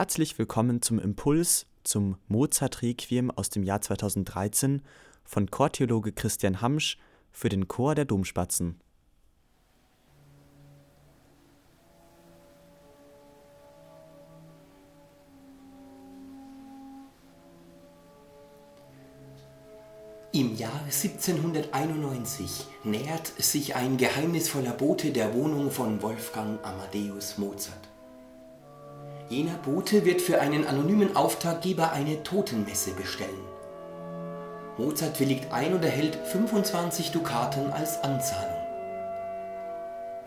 Herzlich willkommen zum Impuls zum Mozart-Requiem aus dem Jahr 2013 von Chortheologe Christian Hamsch für den Chor der Domspatzen. Im Jahr 1791 nähert sich ein geheimnisvoller Bote der Wohnung von Wolfgang Amadeus Mozart. Jener Bote wird für einen anonymen Auftraggeber eine Totenmesse bestellen. Mozart willigt ein und erhält 25 Dukaten als Anzahlung.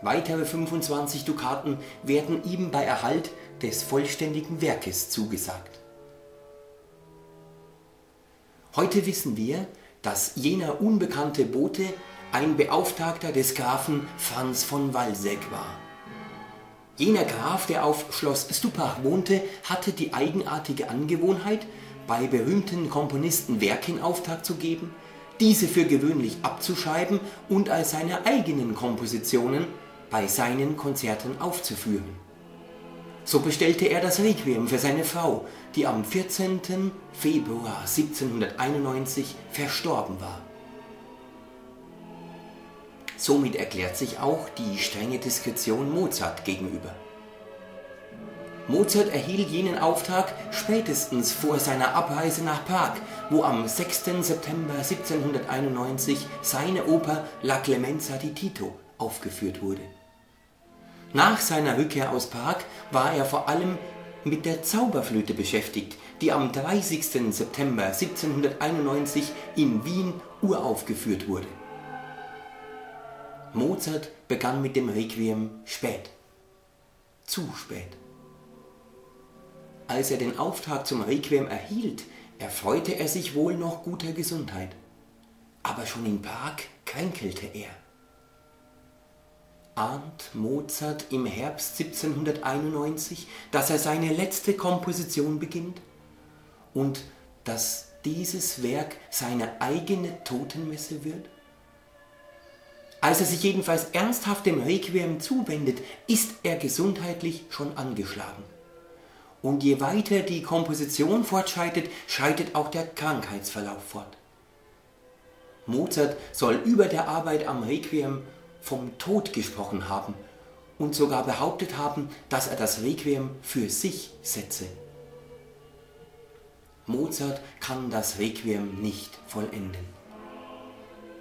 Weitere 25 Dukaten werden ihm bei Erhalt des vollständigen Werkes zugesagt. Heute wissen wir, dass jener unbekannte Bote ein Beauftragter des Grafen Franz von Walsegg war. Jener Graf, der auf Schloss Stupach wohnte, hatte die eigenartige Angewohnheit, bei berühmten Komponisten Werke in Auftrag zu geben, diese für gewöhnlich abzuschreiben und als seine eigenen Kompositionen bei seinen Konzerten aufzuführen. So bestellte er das Requiem für seine Frau, die am 14. Februar 1791 verstorben war. Somit erklärt sich auch die strenge Diskretion Mozart gegenüber. Mozart erhielt jenen Auftrag spätestens vor seiner Abreise nach Prag, wo am 6. September 1791 seine Oper La Clemenza di Tito aufgeführt wurde. Nach seiner Rückkehr aus Prag war er vor allem mit der Zauberflöte beschäftigt, die am 30. September 1791 in Wien uraufgeführt wurde. Mozart begann mit dem Requiem spät. Zu spät. Als er den Auftrag zum Requiem erhielt, erfreute er sich wohl noch guter Gesundheit. Aber schon in Prag kränkelte er ahnt Mozart im Herbst 1791, dass er seine letzte Komposition beginnt und dass dieses Werk seine eigene Totenmesse wird? Als er sich jedenfalls ernsthaft dem Requiem zuwendet, ist er gesundheitlich schon angeschlagen. Und je weiter die Komposition fortschreitet, schreitet auch der Krankheitsverlauf fort. Mozart soll über der Arbeit am Requiem vom Tod gesprochen haben und sogar behauptet haben, dass er das Requiem für sich setze. Mozart kann das Requiem nicht vollenden.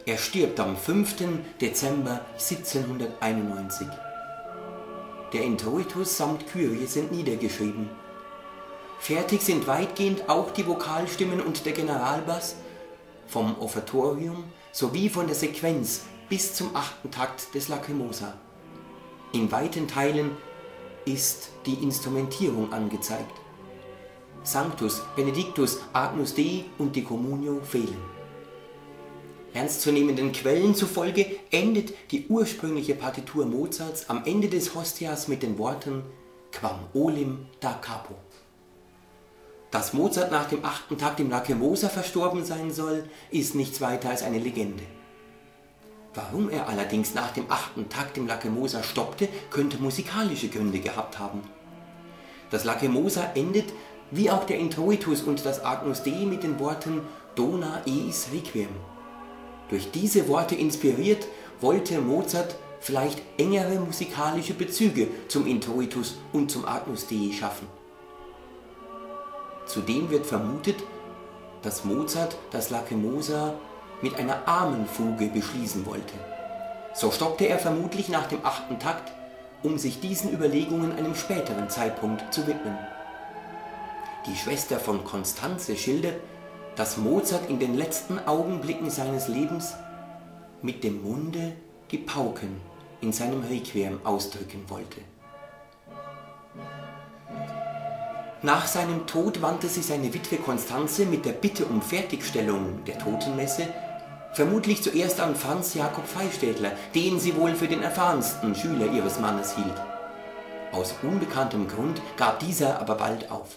Er stirbt am 5. Dezember 1791. Der Introitus samt Kyrie sind niedergeschrieben. Fertig sind weitgehend auch die Vokalstimmen und der Generalbass vom Offertorium sowie von der Sequenz bis zum achten Takt des Lacrimosa. In weiten Teilen ist die Instrumentierung angezeigt. Sanctus, Benedictus, Agnus Dei und die Communio fehlen. Ernstzunehmenden Quellen zufolge endet die ursprüngliche Partitur Mozarts am Ende des Hostias mit den Worten Quam olim da capo. Dass Mozart nach dem achten Takt im Lacrimosa verstorben sein soll, ist nichts weiter als eine Legende. Warum er allerdings nach dem achten Takt im Lacrimosa stoppte, könnte musikalische Gründe gehabt haben. Das Lacrimosa endet, wie auch der Introitus und das Agnus Dei, mit den Worten Dona eis requiem. Durch diese Worte inspiriert, wollte Mozart vielleicht engere musikalische Bezüge zum Introitus und zum Agnus Dei schaffen. Zudem wird vermutet, dass Mozart das Lacrimosa mit einer Armenfuge beschließen wollte. So stoppte er vermutlich nach dem achten Takt, um sich diesen Überlegungen einem späteren Zeitpunkt zu widmen. Die Schwester von Constanze schildert, dass Mozart in den letzten Augenblicken seines Lebens mit dem Munde die Pauken in seinem Requiem ausdrücken wollte. Nach seinem Tod wandte sich seine Witwe Constanze mit der Bitte um Fertigstellung der Totenmesse Vermutlich zuerst an Franz Jakob Freistädtler, den sie wohl für den erfahrensten Schüler ihres Mannes hielt. Aus unbekanntem Grund gab dieser aber bald auf.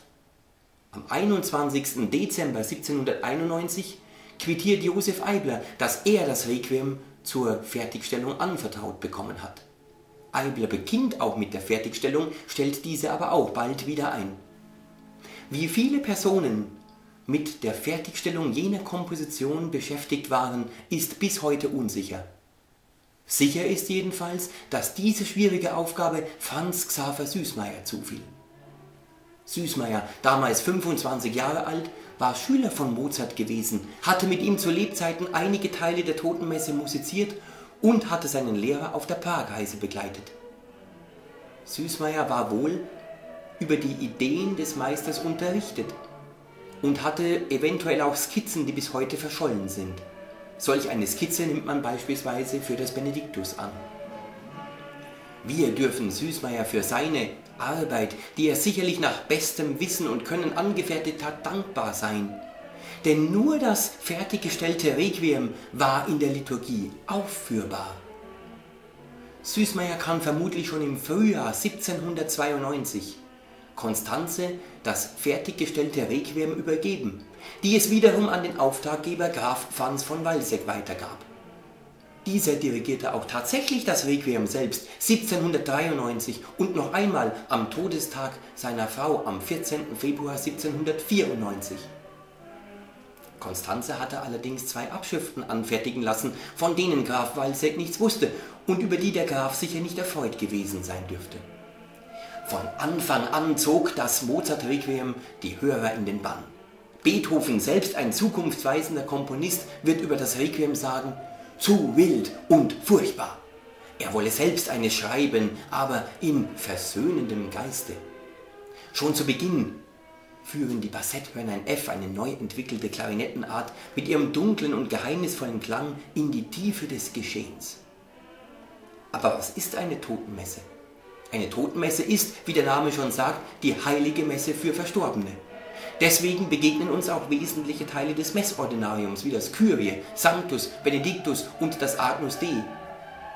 Am 21. Dezember 1791 quittiert Josef Eibler, dass er das Requiem zur Fertigstellung anvertraut bekommen hat. Eibler beginnt auch mit der Fertigstellung, stellt diese aber auch bald wieder ein. Wie viele Personen mit der Fertigstellung jener Komposition beschäftigt waren, ist bis heute unsicher. Sicher ist jedenfalls, dass diese schwierige Aufgabe Franz Xaver Süßmeier zufiel. Süßmeier, damals 25 Jahre alt, war Schüler von Mozart gewesen, hatte mit ihm zu Lebzeiten einige Teile der Totenmesse musiziert und hatte seinen Lehrer auf der Pragreise begleitet. Süßmeier war wohl über die Ideen des Meisters unterrichtet und hatte eventuell auch Skizzen, die bis heute verschollen sind. Solch eine Skizze nimmt man beispielsweise für das Benediktus an. Wir dürfen Süßmeier für seine Arbeit, die er sicherlich nach bestem Wissen und Können angefertigt hat, dankbar sein. Denn nur das fertiggestellte Requiem war in der Liturgie aufführbar. Süßmeier kann vermutlich schon im Frühjahr 1792 Konstanze das fertiggestellte Requiem übergeben, die es wiederum an den Auftraggeber Graf Franz von Walseck weitergab. Dieser dirigierte auch tatsächlich das Requiem selbst 1793 und noch einmal am Todestag seiner Frau am 14. Februar 1794. Konstanze hatte allerdings zwei Abschriften anfertigen lassen, von denen Graf Walseck nichts wusste und über die der Graf sicher nicht erfreut gewesen sein dürfte. Von Anfang an zog das Mozart-Requiem die Hörer in den Bann. Beethoven, selbst ein zukunftsweisender Komponist, wird über das Requiem sagen, zu wild und furchtbar. Er wolle selbst eines schreiben, aber in versöhnendem Geiste. Schon zu Beginn führen die Bassetthörner in F, eine neu entwickelte Klarinettenart, mit ihrem dunklen und geheimnisvollen Klang in die Tiefe des Geschehens. Aber was ist eine Totenmesse? Eine Totenmesse ist, wie der Name schon sagt, die heilige Messe für Verstorbene. Deswegen begegnen uns auch wesentliche Teile des Messordinariums, wie das Kyrie, Sanctus, Benedictus und das Agnus Dei.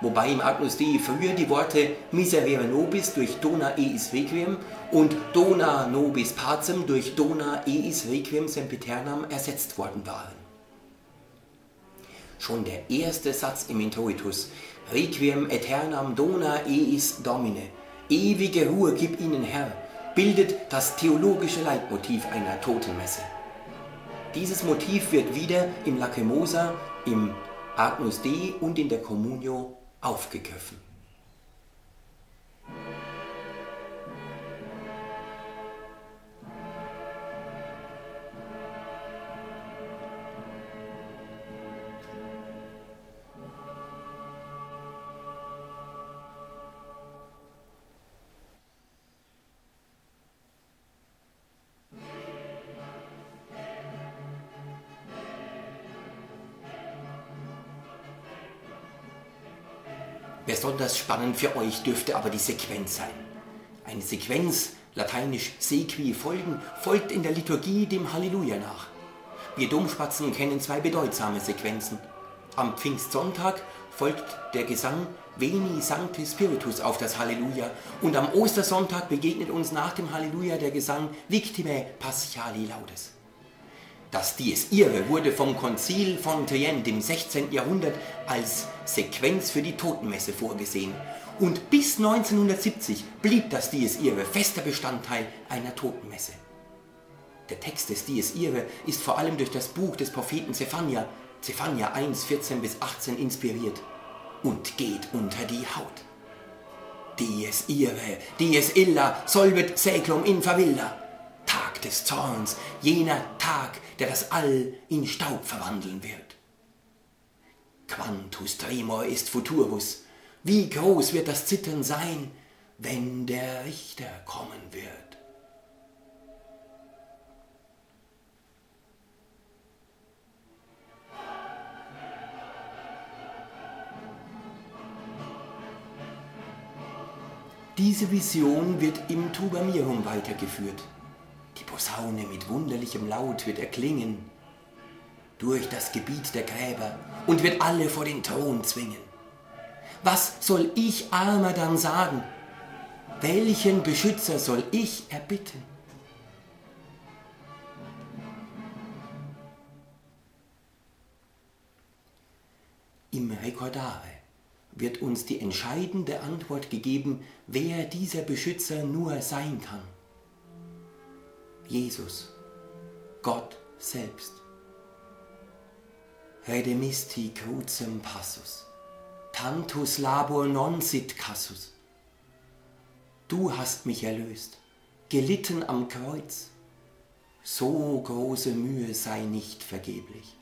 Wobei im Agnus Dei früher die Worte Miserere nobis durch Dona eis requiem und Dona nobis pacem durch Dona eis requiem sempiternam ersetzt worden waren. Schon der erste Satz im Introitus, Requiem aeternam Dona eis Domine, ewige Ruhe gib ihnen Herr, bildet das theologische Leitmotiv einer Totenmesse. Dieses Motiv wird wieder im Lacrimosa, im Agnus Dei und in der Communio aufgegriffen. Besonders spannend für euch dürfte aber die Sequenz sein. Eine Sequenz, lateinisch sequi folgen, folgt in der Liturgie dem Halleluja nach. Wir Domspatzen kennen zwei bedeutsame Sequenzen. Am Pfingstsonntag folgt der Gesang Veni Sancti Spiritus auf das Halleluja und am Ostersonntag begegnet uns nach dem Halleluja der Gesang Victime Paschali Laudes. Das Dies Irae wurde vom Konzil von Trient im 16. Jahrhundert als Sequenz für die Totenmesse vorgesehen. Und bis 1970 blieb das Dies Irae fester Bestandteil einer Totenmesse. Der Text des Dies Irae ist vor allem durch das Buch des Propheten Zephania, Zephania 1, 14 bis 18 inspiriert und geht unter die Haut. Dies Irae, Dies illa, solvet seclum in favilla des Zorns, jener Tag, der das All in Staub verwandeln wird. Quantus tremor ist futurus, wie groß wird das Zittern sein, wenn der Richter kommen wird. Diese Vision wird im Tubamirum weitergeführt. Posaune mit wunderlichem Laut wird erklingen durch das Gebiet der Gräber und wird alle vor den Thron zwingen. Was soll ich armer dann sagen? Welchen Beschützer soll ich erbitten? Im Recordare wird uns die entscheidende Antwort gegeben, wer dieser Beschützer nur sein kann. Jesus, Gott selbst. Redemisti crucem passus, tantus labor non sit cassus. Du hast mich erlöst, gelitten am Kreuz. So große Mühe sei nicht vergeblich.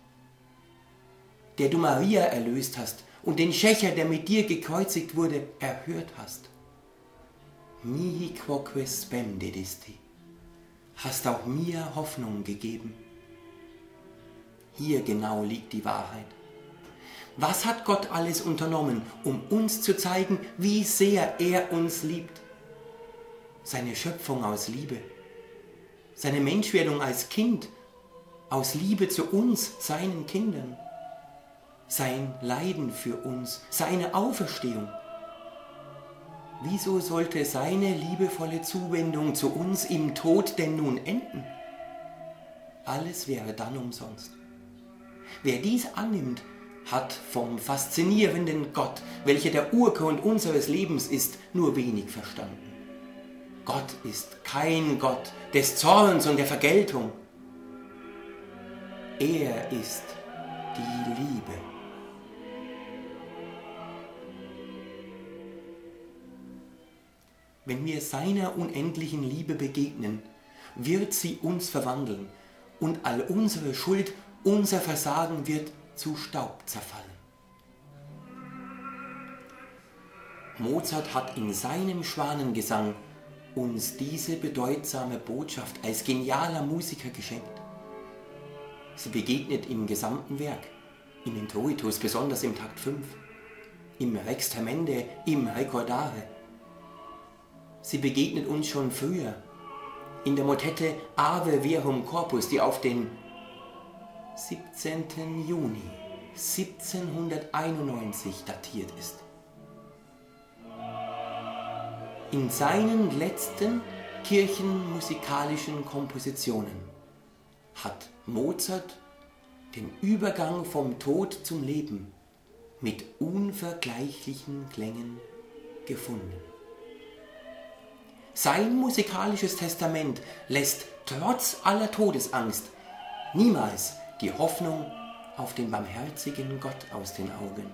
Der du Maria erlöst hast und den Schächer, der mit dir gekreuzigt wurde, erhört hast. Mihi quoque spem dedisti. Hast auch mir Hoffnung gegeben. Hier genau liegt die Wahrheit. Was hat Gott alles unternommen, um uns zu zeigen, wie sehr er uns liebt? Seine Schöpfung aus Liebe, seine Menschwerdung als Kind, aus Liebe zu uns, seinen Kindern, sein Leiden für uns, seine Auferstehung. Wieso sollte seine liebevolle Zuwendung zu uns im Tod denn nun enden? Alles wäre dann umsonst. Wer dies annimmt, hat vom faszinierenden Gott, welcher der Urgrund unseres Lebens ist, nur wenig verstanden. Gott ist kein Gott des Zorns und der Vergeltung. Er ist die Liebe. Wenn wir seiner unendlichen Liebe begegnen, wird sie uns verwandeln und all unsere Schuld unser Versagen wird zu Staub zerfallen. Mozart hat in seinem Schwanengesang uns diese bedeutsame Botschaft als genialer Musiker geschenkt. Sie begegnet im gesamten Werk, im Introitus, besonders im Takt 5, im Rextamende, im Recordare. Sie begegnet uns schon früher, in der Motette Ave Verum Corpus, die auf den 17. Juni 1791 datiert ist. In seinen letzten kirchenmusikalischen Kompositionen hat Mozart den Übergang vom Tod zum Leben mit unvergleichlichen Klängen gefunden. Sein musikalisches Testament lässt trotz aller Todesangst niemals die Hoffnung auf den barmherzigen Gott aus den Augen.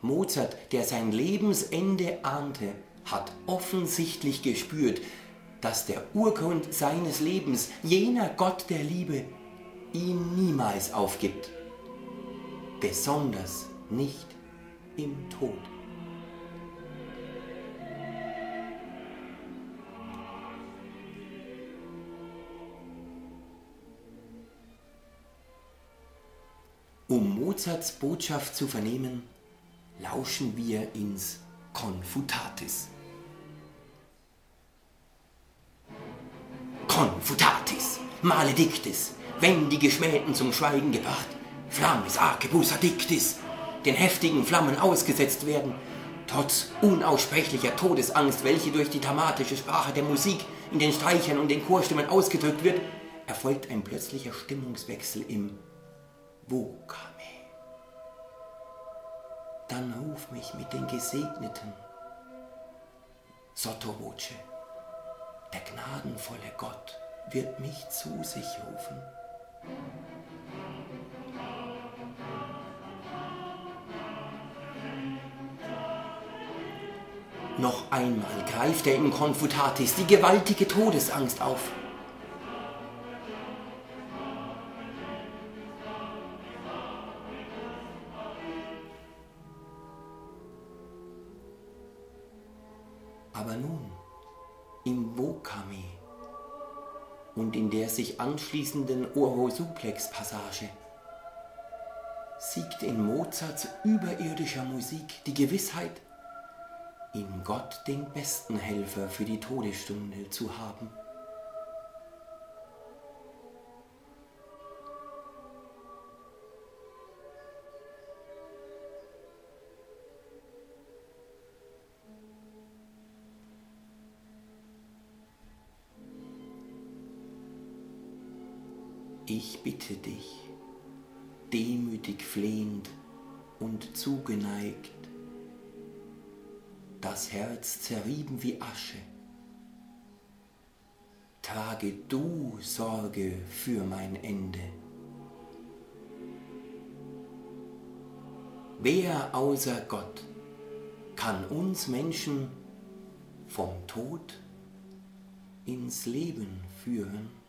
Mozart, der sein Lebensende ahnte, hat offensichtlich gespürt, dass der Urgrund seines Lebens, jener Gott der Liebe, ihn niemals aufgibt, besonders nicht im Tod. Um Mozarts Botschaft zu vernehmen, lauschen wir ins Confutatis. Confutatis, maledictis, wenn die Geschmähten zum Schweigen gebracht, flammis arquebus addictis, den heftigen Flammen ausgesetzt werden, trotz unaussprechlicher Todesangst, welche durch die dramatische Sprache der Musik in den Streichern und den Chorstimmen ausgedrückt wird, erfolgt ein plötzlicher Stimmungswechsel im Vocame. Dann ruf mich mit den Gesegneten. Sotto voce. Der gnadenvolle Gott wird mich zu sich rufen. Noch einmal greift er im Confutatis die gewaltige Todesangst auf. Aber nun, im Vokame und in der sich anschließenden Oro-Suplex-Passage siegt in Mozarts überirdischer Musik die Gewissheit, in Gott den besten Helfer für die Todesstunde zu haben. Ich bitte dich, demütig flehend und zugeneigt, das Herz zerrieben wie Asche, trage du Sorge für mein Ende. Wer außer Gott kann uns Menschen vom Tod ins Leben führen?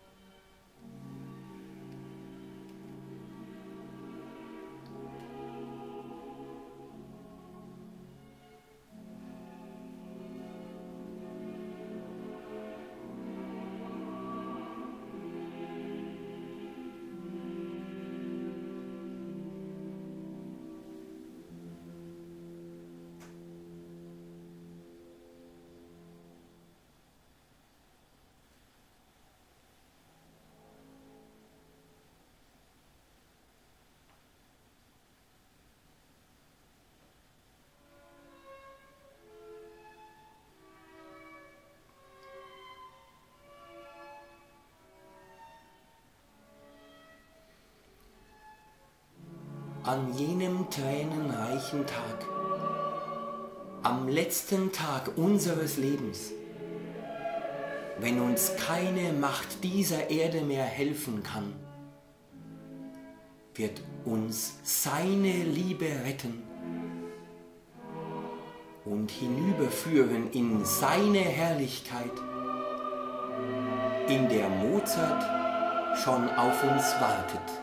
An jenem tränenreichen Tag, am letzten Tag unseres Lebens, wenn uns keine Macht dieser Erde mehr helfen kann, wird uns seine Liebe retten und hinüberführen in seine Herrlichkeit, in der Mozart schon auf uns wartet.